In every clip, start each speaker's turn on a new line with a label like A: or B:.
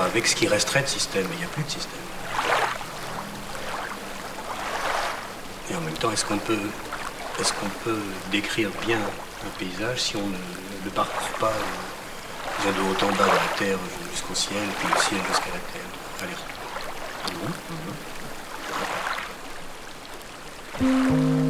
A: avec ce qui resterait de système. Il n'y a plus de système. Et en même temps, est-ce qu'on peut, qu'on peut décrire bien un paysage si on ne le parcourt pas de haut en bas de la terre jusqu'au ciel, puis le ciel jusqu'à la terre Allez.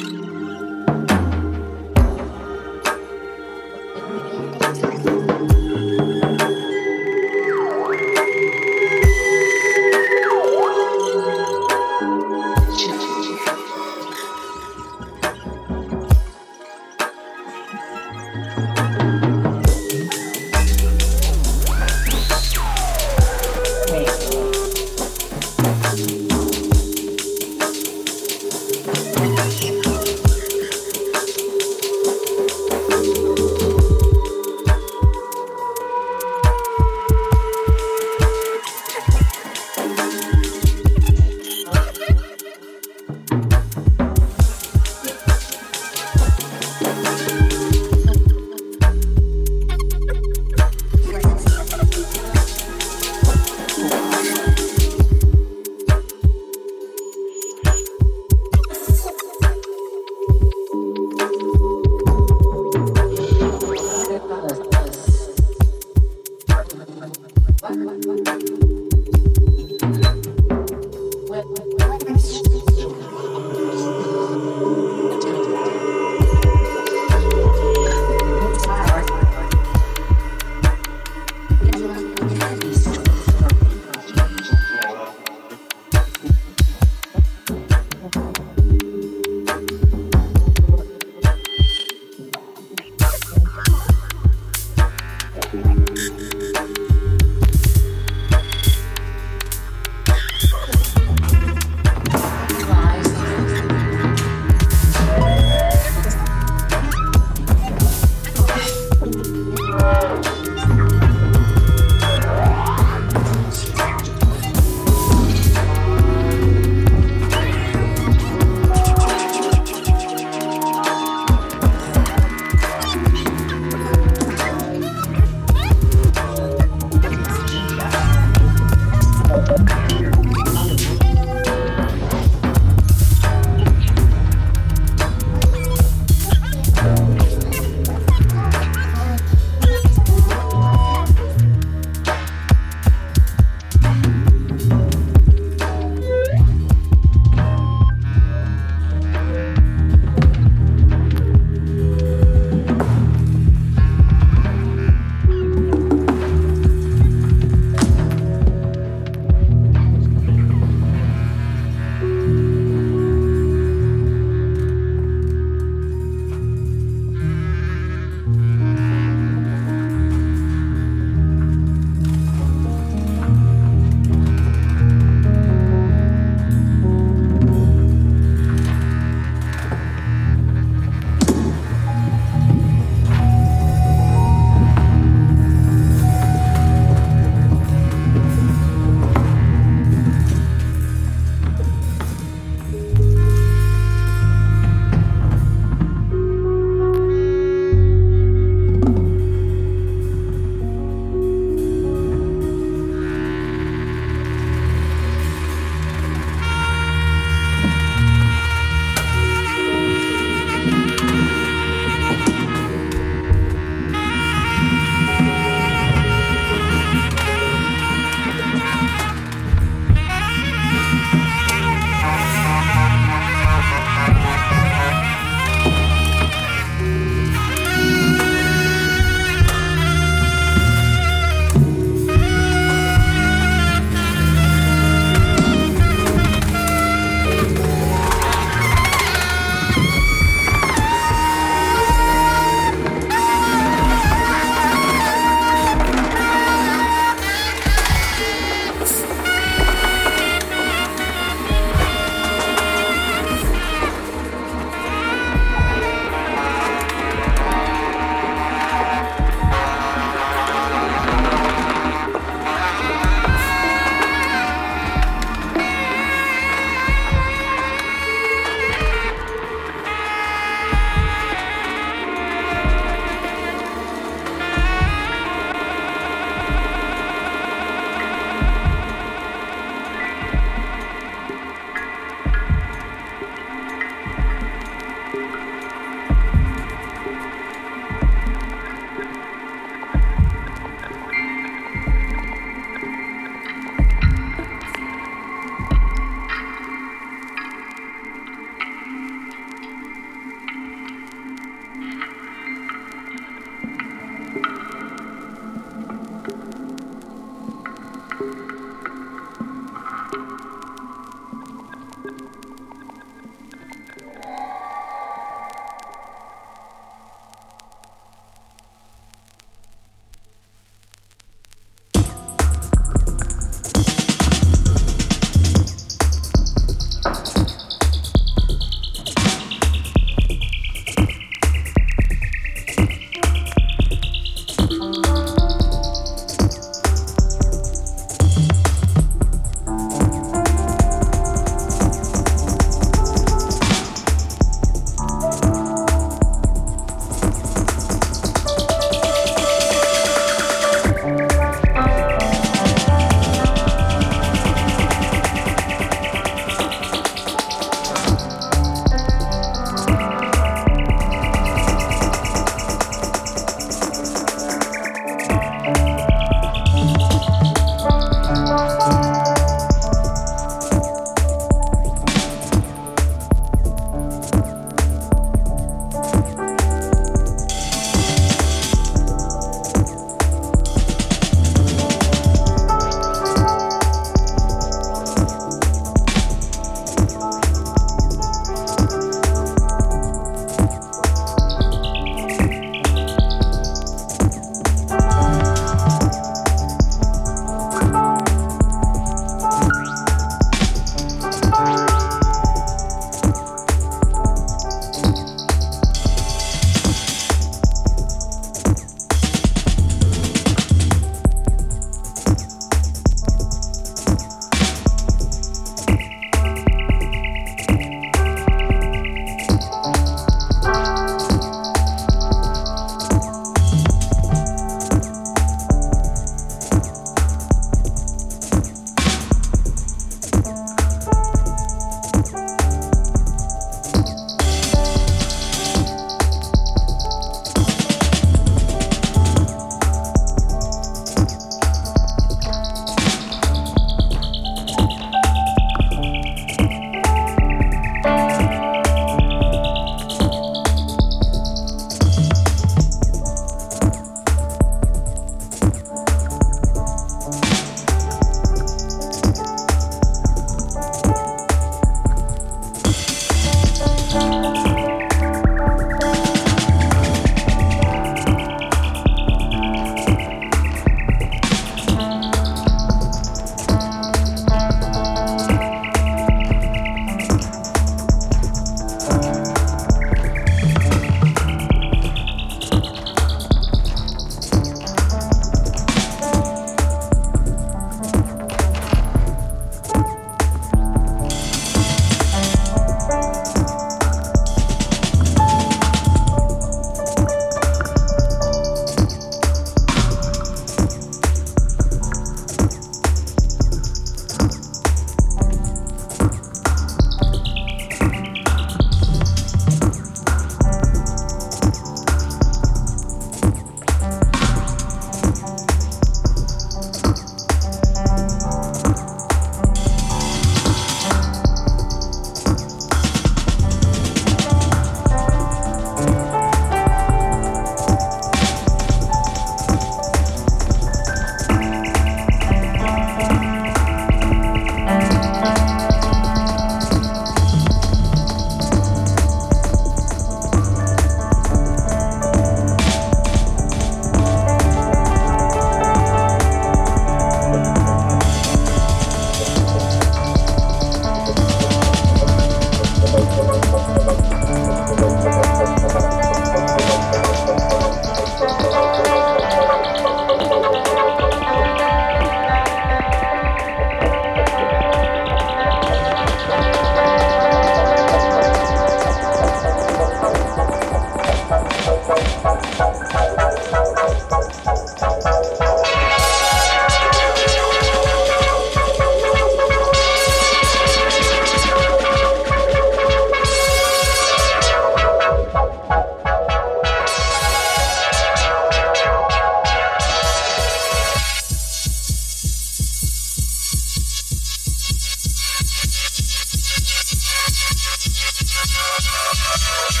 B: Thank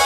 B: you.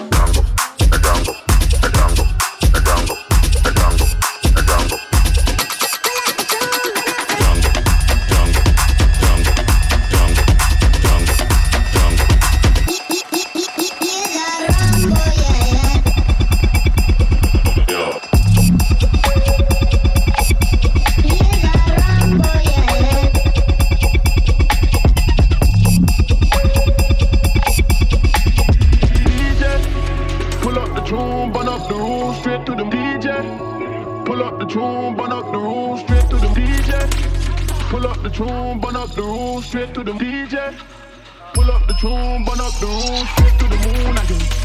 C: Straight to the DJ. Pull up the tune, burn up the room, straight to the moon again.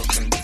D: broken.